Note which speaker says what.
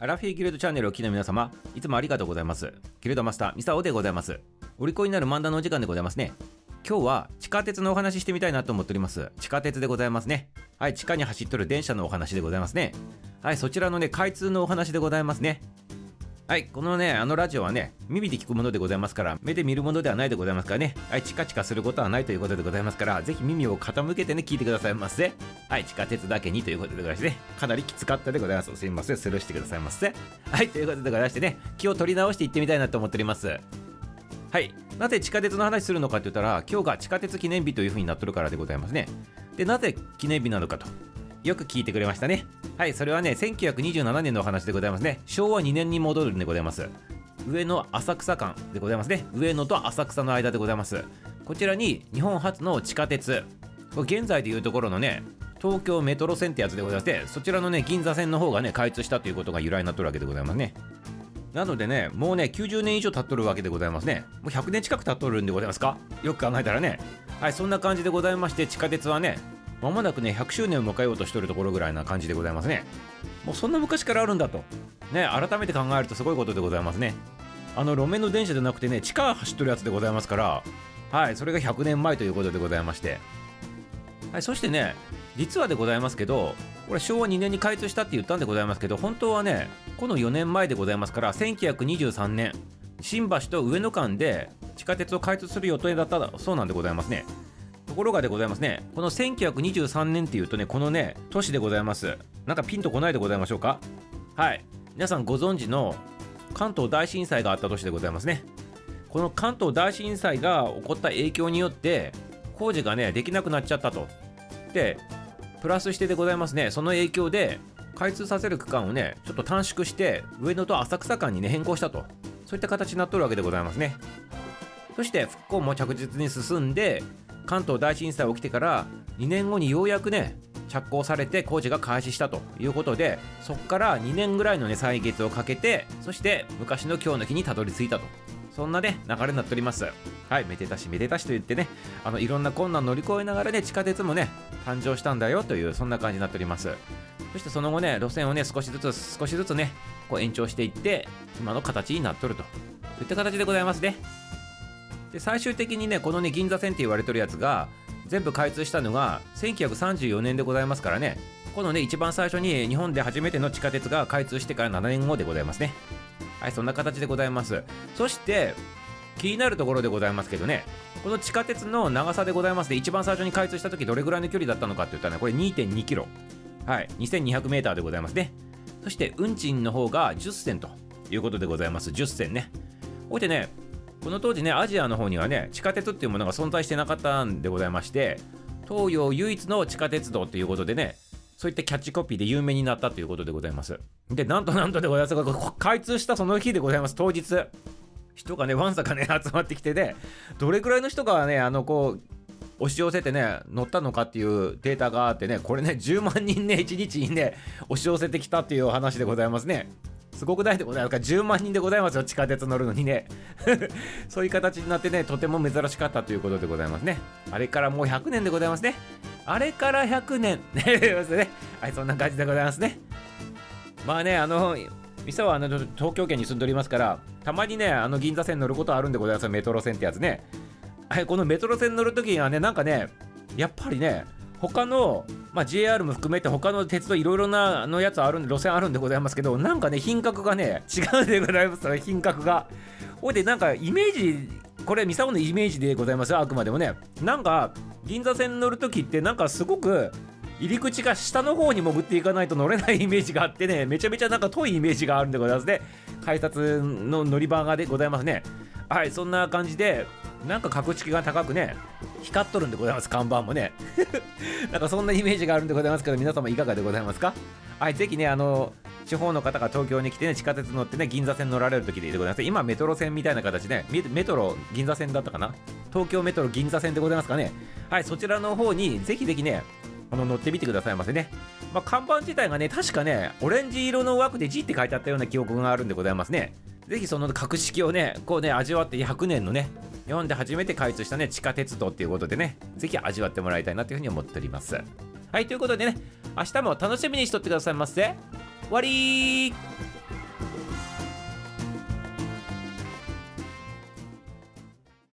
Speaker 1: アラフィーギルドチャンネルをお聞きの皆様、いつもありがとうございます。ギルドマスター、ミサオでございます。お利口になる漫談のお時間でございますね。今日は地下鉄のお話ししてみたいなと思っております。地下鉄でございますね。はい、地下に走っとる電車のお話でございますね。はい、そちらのね、開通のお話でございますね。はい、このね、あのラジオはね、耳で聞くものでございますから、目で見るものではないでございますからね、はい、チカチカすることはないということでございますから、ぜひ耳を傾けてね、聞いてくださいませ。はい、地下鉄だけにということでございましてね、かなりきつかったでございます。すいません、スルーしてくださいませ。はい、ということでございましてね、気を取り直していってみたいなと思っております。はい、なぜ地下鉄の話するのかって言ったら、今日が地下鉄記念日という風になっとるからでございますね。で、なぜ記念日なのかと。よく聞いてくれましたね。はい、それはね、1927年のお話でございますね。昭和2年に戻るんでございます。上野浅草間でございますね。上野と浅草の間でございます。こちらに日本初の地下鉄、これ現在でいうところのね、東京メトロ線ってやつでございまして、そちらのね、銀座線の方がね、開通したということが由来になっとるわけでございますね。なのでね、もうね、90年以上経っとるわけでございますね。もう100年近く経っとるんでございますか？よく考えたらね。はい、そんな感じでございまして、地下鉄はね、まもなくね、100周年を迎えようとしてるところぐらいな感じでございますね。もうそんな昔からあるんだと。ね、改めて考えるとすごいことでございますね。あの、路面の電車じゃなくてね、地下走っとるやつでございますから、はい、それが100年前ということでございまして。はい、そしてね、実はでございますけど、これ昭和2年に開通したって言ったんでございますけど、本当はね、この4年前でございますから、1923年、新橋と上野間で地下鉄を開通する予定だったそうなんでございますね。ところがでございますね、この1923年っていうとね、このね、都市でございます。なんかピンとこないでございましょうか？はい。皆さんご存知の関東大震災があった年でございますね。この関東大震災が起こった影響によって、工事がね、できなくなっちゃったと。で、プラスしてでございますね、その影響で、開通させる区間をね、ちょっと短縮して、上野と浅草間にね、変更したと。そういった形になっとるわけでございますね。そして、復興も着実に進んで、関東大震災起きてから2年後にようやくね、着工されて工事が開始したということで、そこから2年ぐらいのね、歳月をかけて、そして昔の今日の日にたどり着いたと。そんなね、流れになっております。はい、めでたしめでたしと言ってね、あの、いろんな困難乗り越えながらね、地下鉄もね、誕生したんだよという、そんな感じになっております。そしてその後ね、路線をね、少しずつ少しずつね、こう延長していって、今の形になっとると。いった形でございますね。で、最終的にね、このね、銀座線って言われてるやつが、全部開通したのが1934年でございますからね、このね、一番最初に日本で初めての地下鉄が開通してから7年後でございますね。はい、そんな形でございます。そして、気になるところでございますけどね、この地下鉄の長さでございますで、一番最初に開通した時どれぐらいの距離だったのかって言ったらね、これ2.2キロ。はい、2200メーターでございますね。そして、運賃の方が10銭ということでございます。10銭ね。こうやってね、この当時ね、アジアの方にはね、地下鉄っていうものが存在してなかったんでございまして、東洋唯一の地下鉄道ということでね、そういったキャッチコピーで有名になったということでございます。で、なんとなんとでございますが、開通したその日でございます、当日。人がね、わんさかね、集まってきてね、どれくらいの人がね、あの、こう、押し寄せてね、乗ったのかっていうデータがあってね、これね、10万人ね、1日にね、押し寄せてきたっていうお話でございますね。すごくないでございますか ?10 万人でございますよ、地下鉄乗るのにね。そういう形になってね、とても珍しかったということでございますね。あれからもう100年でございますね。あれから100年。ね、はい、そんな感じでございますね。まあね、あの、ミサはあの東京圏に住んでおりますから、たまにね、あの銀座線乗ることあるんでございます、メトロ線ってやつね。はい、このメトロ線乗るときにはね、なんかね、やっぱりね、他の、まあ、JR も含めて他の鉄道いろいろなのやつあるんで路線あるんでございますけどなんかね品格がね違うんでございますよ品格が。ほいでなんかイメージこれミサオのイメージでございますよあくまでもね。なんか銀座線乗るときってなんかすごく入り口が下の方に潜っていかないと乗れないイメージがあってねめちゃめちゃなんか遠いイメージがあるんでございますね。改札の乗り場がでございますね。はいそんな感じでなんか格式が高くね光っとるんでございます。看板もね。なんかそんなイメージがあるんでございますけど皆様いかがでございますか？はいぜひねあの地方の方が東京に来てね地下鉄乗ってね銀座線乗られる時でございます。今メトロ線みたいな形でメメトロ銀座線だったかな？東京メトロ銀座線でございますかね？はいそちらの方にぜひぜひねあの乗ってみてくださいませね。まあ、看板自体がね、確かね、オレンジ色の枠で G って書いてあったような記憶があるんでございますね。ぜひその格式をね、こうね、味わって100年のね、日本で初めて開通したね、地下鉄道っていうことでね、ぜひ味わってもらいたいなというふうに思っております。はい、ということでね、明日も楽しみにしとってくださいませ。終わり